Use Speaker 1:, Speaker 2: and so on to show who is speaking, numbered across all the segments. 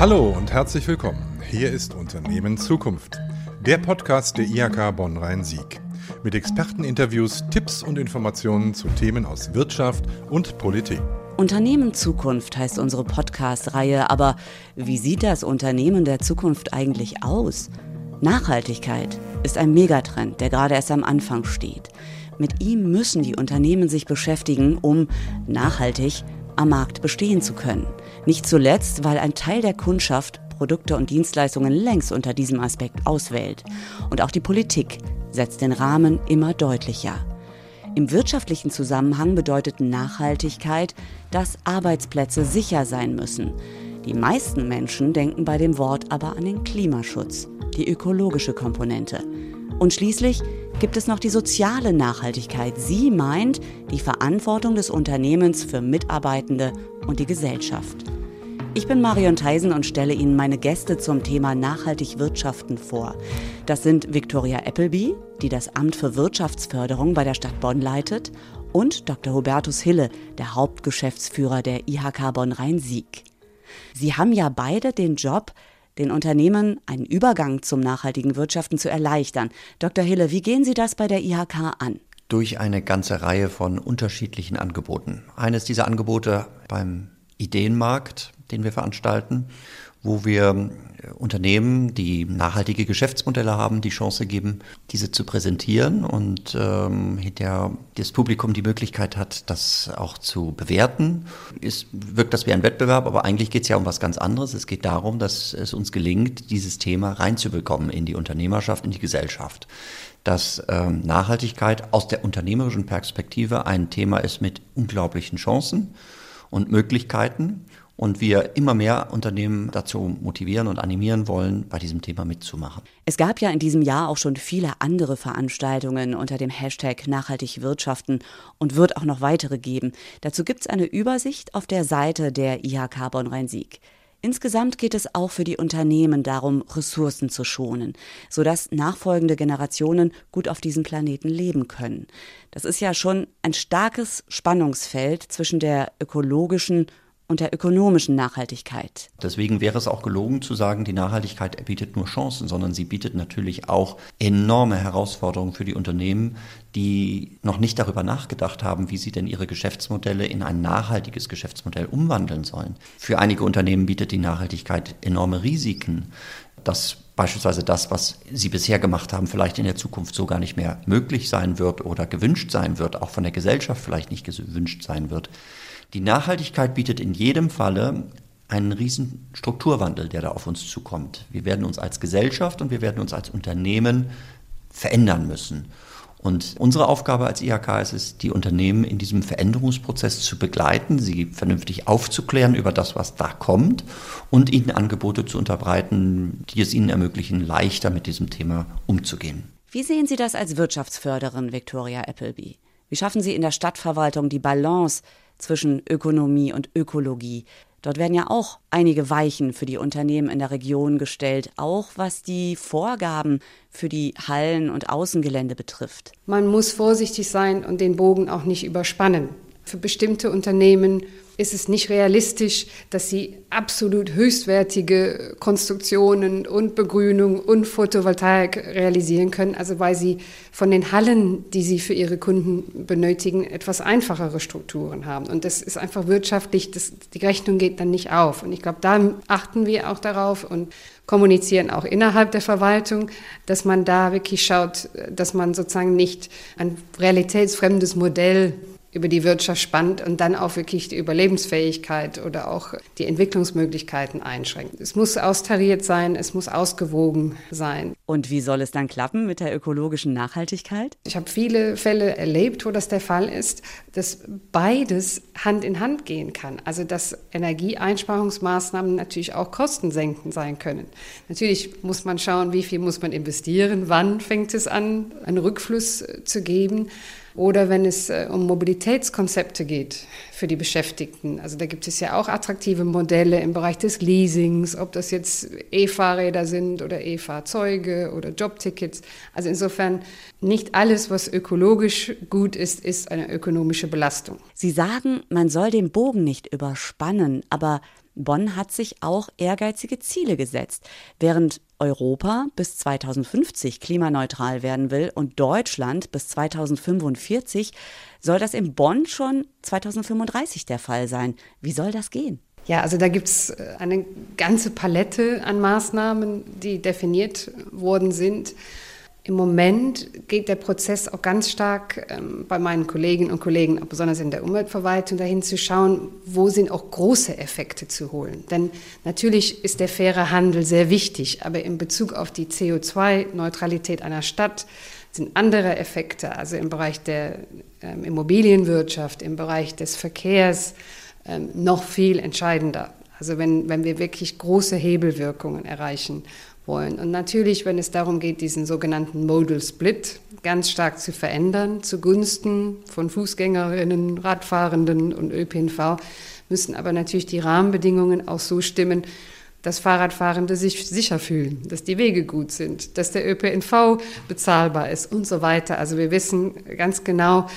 Speaker 1: Hallo und herzlich willkommen. Hier ist Unternehmen Zukunft, der Podcast der IHK Bonn-Rhein-Sieg. Mit Experteninterviews, Tipps und Informationen zu Themen aus Wirtschaft und Politik.
Speaker 2: Unternehmen Zukunft heißt unsere Podcast-Reihe, aber wie sieht das Unternehmen der Zukunft eigentlich aus? Nachhaltigkeit ist ein Megatrend, der gerade erst am Anfang steht. Mit ihm müssen die Unternehmen sich beschäftigen, um nachhaltig am Markt bestehen zu können. Nicht zuletzt, weil ein Teil der Kundschaft Produkte und Dienstleistungen längst unter diesem Aspekt auswählt. Und auch die Politik setzt den Rahmen immer deutlicher. Im wirtschaftlichen Zusammenhang bedeutet Nachhaltigkeit, dass Arbeitsplätze sicher sein müssen. Die meisten Menschen denken bei dem Wort aber an den Klimaschutz, die ökologische Komponente. Und schließlich gibt es noch die soziale Nachhaltigkeit. Sie meint die Verantwortung des Unternehmens für Mitarbeitende und die Gesellschaft. Ich bin Marion Theisen und stelle Ihnen meine Gäste zum Thema nachhaltig wirtschaften vor. Das sind Victoria Appleby, die das Amt für Wirtschaftsförderung bei der Stadt Bonn leitet, und Dr. Hubertus Hille, der Hauptgeschäftsführer der IHK Bonn-Rhein-Sieg. Sie haben ja beide den Job, den Unternehmen einen Übergang zum nachhaltigen Wirtschaften zu erleichtern. Dr. Hille, wie gehen Sie das bei der IHK an?
Speaker 3: Durch eine ganze Reihe von unterschiedlichen Angeboten. Eines dieser Angebote beim Ideenmarkt, den wir veranstalten, wo wir äh, Unternehmen, die nachhaltige Geschäftsmodelle haben, die Chance geben, diese zu präsentieren und ähm, hinterher das Publikum die Möglichkeit hat, das auch zu bewerten. Es wirkt das wie ein Wettbewerb, aber eigentlich geht es ja um was ganz anderes. Es geht darum, dass es uns gelingt, dieses Thema reinzubekommen in die Unternehmerschaft, in die Gesellschaft. Dass ähm, Nachhaltigkeit aus der unternehmerischen Perspektive ein Thema ist mit unglaublichen Chancen und Möglichkeiten und wir immer mehr Unternehmen dazu motivieren und animieren wollen, bei diesem Thema mitzumachen.
Speaker 2: Es gab ja in diesem Jahr auch schon viele andere Veranstaltungen unter dem Hashtag Nachhaltig Wirtschaften und wird auch noch weitere geben. Dazu gibt es eine Übersicht auf der Seite der IHK Bonn-Rhein-Sieg. Insgesamt geht es auch für die Unternehmen darum, Ressourcen zu schonen, sodass nachfolgende Generationen gut auf diesem Planeten leben können. Das ist ja schon ein starkes Spannungsfeld zwischen der ökologischen und der ökonomischen Nachhaltigkeit.
Speaker 3: Deswegen wäre es auch gelogen zu sagen, die Nachhaltigkeit bietet nur Chancen, sondern sie bietet natürlich auch enorme Herausforderungen für die Unternehmen, die noch nicht darüber nachgedacht haben, wie sie denn ihre Geschäftsmodelle in ein nachhaltiges Geschäftsmodell umwandeln sollen. Für einige Unternehmen bietet die Nachhaltigkeit enorme Risiken, dass beispielsweise das, was sie bisher gemacht haben, vielleicht in der Zukunft so gar nicht mehr möglich sein wird oder gewünscht sein wird, auch von der Gesellschaft vielleicht nicht gewünscht sein wird. Die Nachhaltigkeit bietet in jedem Falle einen riesen Strukturwandel, der da auf uns zukommt. Wir werden uns als Gesellschaft und wir werden uns als Unternehmen verändern müssen. Und unsere Aufgabe als IHK ist es, die Unternehmen in diesem Veränderungsprozess zu begleiten, sie vernünftig aufzuklären über das, was da kommt und ihnen Angebote zu unterbreiten, die es ihnen ermöglichen, leichter mit diesem Thema umzugehen.
Speaker 2: Wie sehen Sie das als Wirtschaftsförderin, Victoria Appleby? Wie schaffen Sie in der Stadtverwaltung die Balance zwischen Ökonomie und Ökologie. Dort werden ja auch einige Weichen für die Unternehmen in der Region gestellt, auch was die Vorgaben für die Hallen und Außengelände betrifft.
Speaker 4: Man muss vorsichtig sein und den Bogen auch nicht überspannen. Für bestimmte Unternehmen ist es nicht realistisch, dass sie absolut höchstwertige Konstruktionen und Begrünung und Photovoltaik realisieren können, also weil sie von den Hallen, die sie für ihre Kunden benötigen, etwas einfachere Strukturen haben. Und das ist einfach wirtschaftlich, das, die Rechnung geht dann nicht auf. Und ich glaube, da achten wir auch darauf und kommunizieren auch innerhalb der Verwaltung, dass man da wirklich schaut, dass man sozusagen nicht ein realitätsfremdes Modell über die Wirtschaft spannt und dann auch wirklich die Überlebensfähigkeit oder auch die Entwicklungsmöglichkeiten einschränkt. Es muss austariert sein, es muss ausgewogen sein.
Speaker 2: Und wie soll es dann klappen mit der ökologischen Nachhaltigkeit?
Speaker 4: Ich habe viele Fälle erlebt, wo das der Fall ist, dass beides Hand in Hand gehen kann. Also dass Energieeinsparungsmaßnahmen natürlich auch kostensenkend sein können. Natürlich muss man schauen, wie viel muss man investieren, wann fängt es an, einen Rückfluss zu geben. Oder wenn es äh, um Mobilitätskonzepte geht für die Beschäftigten. Also da gibt es ja auch attraktive Modelle im Bereich des Leasings, ob das jetzt E-Fahrräder sind oder E-Fahrzeuge oder Jobtickets. Also insofern nicht alles, was ökologisch gut ist, ist eine ökonomische Belastung.
Speaker 2: Sie sagen, man soll den Bogen nicht überspannen, aber Bonn hat sich auch ehrgeizige Ziele gesetzt. Während Europa bis 2050 klimaneutral werden will und Deutschland bis 2045, soll das in Bonn schon 2035 der Fall sein. Wie soll das gehen?
Speaker 4: Ja, also da gibt es äh, eine ganze Palette an Maßnahmen, die definiert worden sind. Im Moment geht der Prozess auch ganz stark ähm, bei meinen Kolleginnen und Kollegen, besonders in der Umweltverwaltung, dahin zu schauen, wo sind auch große Effekte zu holen. Denn natürlich ist der faire Handel sehr wichtig, aber in Bezug auf die CO2-Neutralität einer Stadt sind andere Effekte, also im Bereich der ähm, Immobilienwirtschaft, im Bereich des Verkehrs, ähm, noch viel entscheidender. Also wenn, wenn wir wirklich große Hebelwirkungen erreichen wollen. Und natürlich, wenn es darum geht, diesen sogenannten Modal Split ganz stark zu verändern, zugunsten von Fußgängerinnen, Radfahrenden und ÖPNV, müssen aber natürlich die Rahmenbedingungen auch so stimmen, dass Fahrradfahrende sich sicher fühlen, dass die Wege gut sind, dass der ÖPNV bezahlbar ist und so weiter. Also wir wissen ganz genau,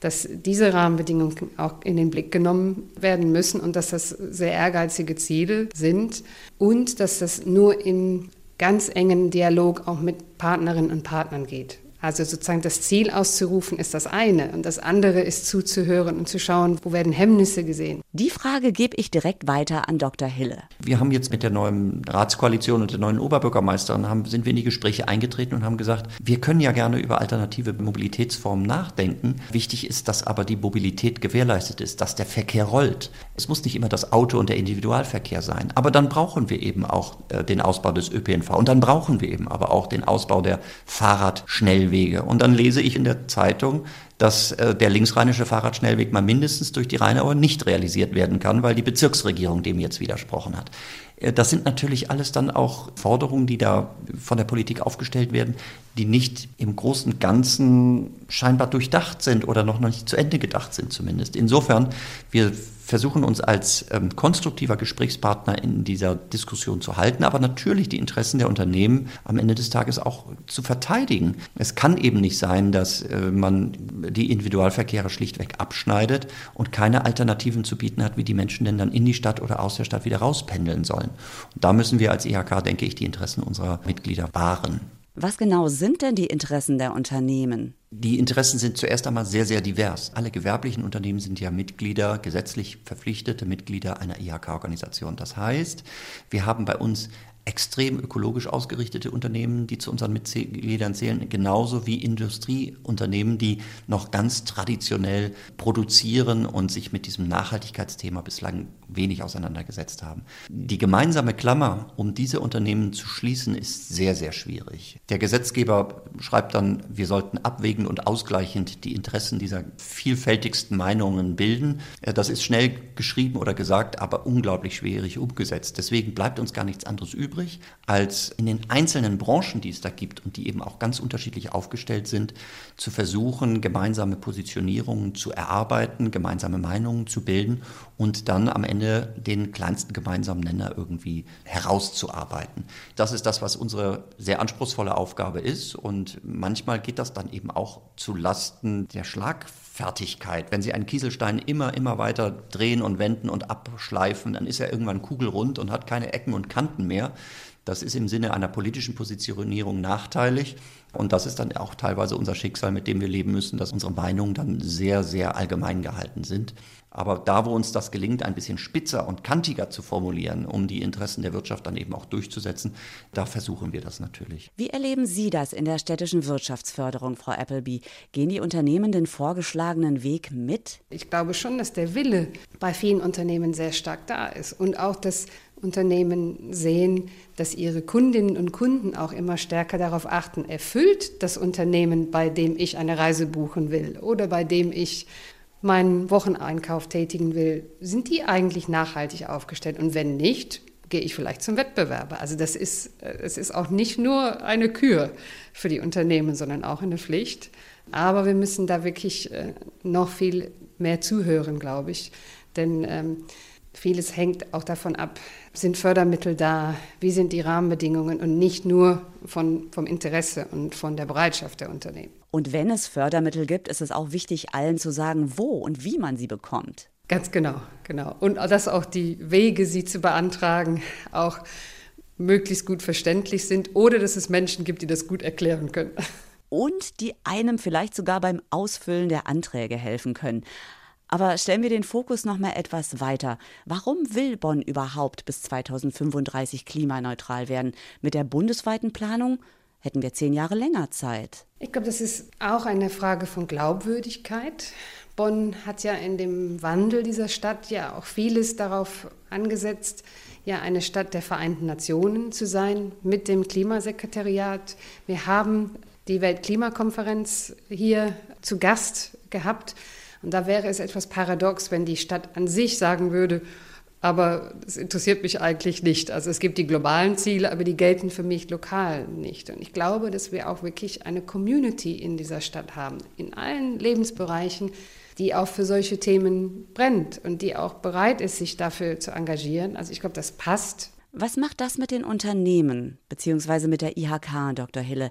Speaker 4: dass diese Rahmenbedingungen auch in den Blick genommen werden müssen und dass das sehr ehrgeizige Ziele sind und dass das nur in ganz engen Dialog auch mit Partnerinnen und Partnern geht. Also sozusagen das Ziel auszurufen ist das eine und das andere ist zuzuhören und zu schauen, wo werden Hemmnisse gesehen.
Speaker 2: Die Frage gebe ich direkt weiter an Dr. Hille.
Speaker 3: Wir haben jetzt mit der neuen Ratskoalition und der neuen Oberbürgermeisterin haben, sind wir in die Gespräche eingetreten und haben gesagt, wir können ja gerne über alternative Mobilitätsformen nachdenken. Wichtig ist, dass aber die Mobilität gewährleistet ist, dass der Verkehr rollt. Es muss nicht immer das Auto und der Individualverkehr sein, aber dann brauchen wir eben auch äh, den Ausbau des ÖPNV und dann brauchen wir eben aber auch den Ausbau der Fahrradschnellwege. Schnellwege. Und dann lese ich in der Zeitung, dass äh, der linksrheinische Fahrradschnellweg mal mindestens durch die Rheinauer nicht realisiert werden kann, weil die Bezirksregierung dem jetzt widersprochen hat. Äh, das sind natürlich alles dann auch Forderungen, die da von der Politik aufgestellt werden, die nicht im großen Ganzen scheinbar durchdacht sind oder noch nicht zu Ende gedacht sind zumindest. Insofern, wir versuchen uns als ähm, konstruktiver Gesprächspartner in dieser Diskussion zu halten, aber natürlich die Interessen der Unternehmen am Ende des Tages auch zu verteidigen. Es kann eben nicht sein, dass äh, man die Individualverkehre schlichtweg abschneidet und keine Alternativen zu bieten hat, wie die Menschen denn dann in die Stadt oder aus der Stadt wieder rauspendeln sollen. Und da müssen wir als IHK, denke ich, die Interessen unserer Mitglieder wahren.
Speaker 2: Was genau sind denn die Interessen der Unternehmen?
Speaker 3: Die Interessen sind zuerst einmal sehr, sehr divers. Alle gewerblichen Unternehmen sind ja Mitglieder, gesetzlich verpflichtete Mitglieder einer IHK-Organisation. Das heißt, wir haben bei uns extrem ökologisch ausgerichtete Unternehmen, die zu unseren Mitgliedern zählen, genauso wie Industrieunternehmen, die noch ganz traditionell produzieren und sich mit diesem Nachhaltigkeitsthema bislang wenig auseinandergesetzt haben. Die gemeinsame Klammer, um diese Unternehmen zu schließen, ist sehr, sehr schwierig. Der Gesetzgeber schreibt dann, wir sollten abwägend und ausgleichend die Interessen dieser vielfältigsten Meinungen bilden. Das ist schnell geschrieben oder gesagt, aber unglaublich schwierig umgesetzt. Deswegen bleibt uns gar nichts anderes übrig übrig, als in den einzelnen Branchen, die es da gibt und die eben auch ganz unterschiedlich aufgestellt sind, zu versuchen, gemeinsame Positionierungen zu erarbeiten, gemeinsame Meinungen zu bilden und dann am Ende den kleinsten gemeinsamen Nenner irgendwie herauszuarbeiten. Das ist das, was unsere sehr anspruchsvolle Aufgabe ist und manchmal geht das dann eben auch zu Lasten der Schlagfertigkeit. Wenn Sie einen Kieselstein immer, immer weiter drehen und wenden und abschleifen, dann ist er irgendwann kugelrund und hat keine Ecken und Kanten mehr. Das ist im Sinne einer politischen Positionierung nachteilig. Und das ist dann auch teilweise unser Schicksal, mit dem wir leben müssen, dass unsere Meinungen dann sehr, sehr allgemein gehalten sind. Aber da, wo uns das gelingt, ein bisschen spitzer und kantiger zu formulieren, um die Interessen der Wirtschaft dann eben auch durchzusetzen, da versuchen wir das natürlich.
Speaker 2: Wie erleben Sie das in der städtischen Wirtschaftsförderung, Frau Appleby? Gehen die Unternehmen den vorgeschlagenen Weg mit?
Speaker 4: Ich glaube schon, dass der Wille bei vielen Unternehmen sehr stark da ist und auch das Unternehmen sehen, dass ihre Kundinnen und Kunden auch immer stärker darauf achten, erfüllt das Unternehmen, bei dem ich eine Reise buchen will oder bei dem ich meinen Wocheneinkauf tätigen will, sind die eigentlich nachhaltig aufgestellt? Und wenn nicht, gehe ich vielleicht zum Wettbewerber. Also das ist, es ist auch nicht nur eine Kür für die Unternehmen, sondern auch eine Pflicht. Aber wir müssen da wirklich äh, noch viel mehr zuhören, glaube ich. Denn ähm, Vieles hängt auch davon ab, sind Fördermittel da, wie sind die Rahmenbedingungen und nicht nur von, vom Interesse und von der Bereitschaft der Unternehmen.
Speaker 2: Und wenn es Fördermittel gibt, ist es auch wichtig, allen zu sagen, wo und wie man sie bekommt.
Speaker 4: Ganz genau, genau. Und dass auch die Wege, sie zu beantragen, auch möglichst gut verständlich sind oder dass es Menschen gibt, die das gut erklären können.
Speaker 2: Und die einem vielleicht sogar beim Ausfüllen der Anträge helfen können. Aber stellen wir den Fokus noch mal etwas weiter. Warum will Bonn überhaupt bis 2035 klimaneutral werden? Mit der bundesweiten Planung hätten wir zehn Jahre länger Zeit.
Speaker 4: Ich glaube, das ist auch eine Frage von Glaubwürdigkeit. Bonn hat ja in dem Wandel dieser Stadt ja auch vieles darauf angesetzt, ja eine Stadt der Vereinten Nationen zu sein mit dem Klimasekretariat. Wir haben die Weltklimakonferenz hier zu Gast gehabt. Und da wäre es etwas paradox, wenn die Stadt an sich sagen würde, aber das interessiert mich eigentlich nicht. Also es gibt die globalen Ziele, aber die gelten für mich lokal nicht. Und ich glaube, dass wir auch wirklich eine Community in dieser Stadt haben, in allen Lebensbereichen, die auch für solche Themen brennt und die auch bereit ist, sich dafür zu engagieren. Also ich glaube, das passt.
Speaker 2: Was macht das mit den Unternehmen, beziehungsweise mit der IHK, Dr. Hille?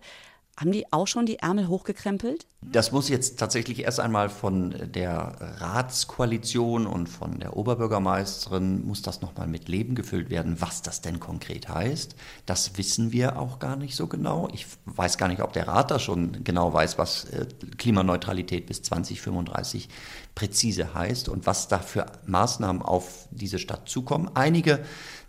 Speaker 2: Haben die auch schon die Ärmel hochgekrempelt?
Speaker 3: Das muss jetzt tatsächlich erst einmal von der Ratskoalition und von der Oberbürgermeisterin muss das nochmal mit Leben gefüllt werden, was das denn konkret heißt. Das wissen wir auch gar nicht so genau. Ich weiß gar nicht, ob der Rat da schon genau weiß, was äh, Klimaneutralität bis 2035 präzise heißt und was da für Maßnahmen auf diese Stadt zukommen. Einige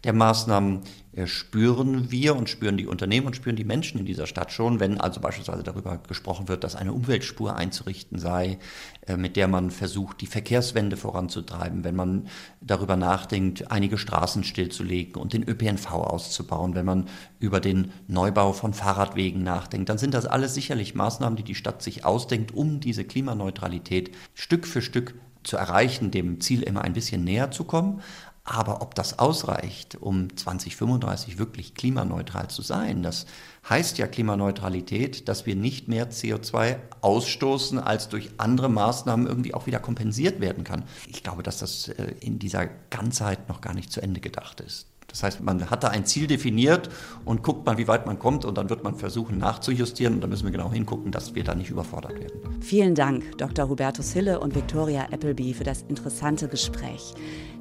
Speaker 3: der Maßnahmen äh, spüren wir und spüren die Unternehmen und spüren die Menschen in dieser Stadt schon, wenn also beispielsweise darüber gesprochen wird, dass eine Umweltspur einzurichten sei, äh, mit der man versucht, die Verkehrswende voranzutreiben, wenn man darüber nachdenkt, einige Straßen stillzulegen und den ÖPNV auszubauen, wenn man über den Neubau von Fahrradwegen nachdenkt, dann sind das alles sicherlich Maßnahmen, die die Stadt sich ausdenkt, um diese Klimaneutralität Stück für Stück zu erreichen, dem Ziel immer ein bisschen näher zu kommen. Aber ob das ausreicht, um 2035 wirklich klimaneutral zu sein, das heißt ja Klimaneutralität, dass wir nicht mehr CO2 ausstoßen, als durch andere Maßnahmen irgendwie auch wieder kompensiert werden kann. Ich glaube, dass das äh, in dieser Ganzheit noch gar nicht zu Ende gedacht ist. Das heißt, man hat da ein Ziel definiert und guckt mal, wie weit man kommt und dann wird man versuchen nachzujustieren und da müssen wir genau hingucken, dass wir da nicht überfordert werden.
Speaker 2: Vielen Dank, Dr. Hubertus Hille und Victoria Appleby, für das interessante Gespräch.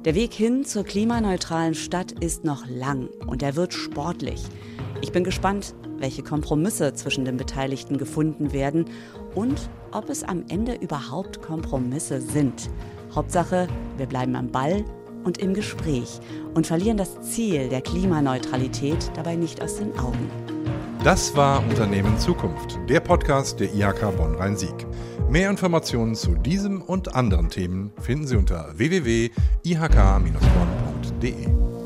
Speaker 2: Der Weg hin zur klimaneutralen Stadt ist noch lang und er wird sportlich. Ich bin gespannt, welche Kompromisse zwischen den Beteiligten gefunden werden und ob es am Ende überhaupt Kompromisse sind. Hauptsache, wir bleiben am Ball und im Gespräch und verlieren das Ziel der Klimaneutralität dabei nicht aus den Augen.
Speaker 1: Das war Unternehmen Zukunft, der Podcast der IHK Bonn-Rhein-Sieg. Mehr Informationen zu diesem und anderen Themen finden Sie unter www.ihk-bonn.de.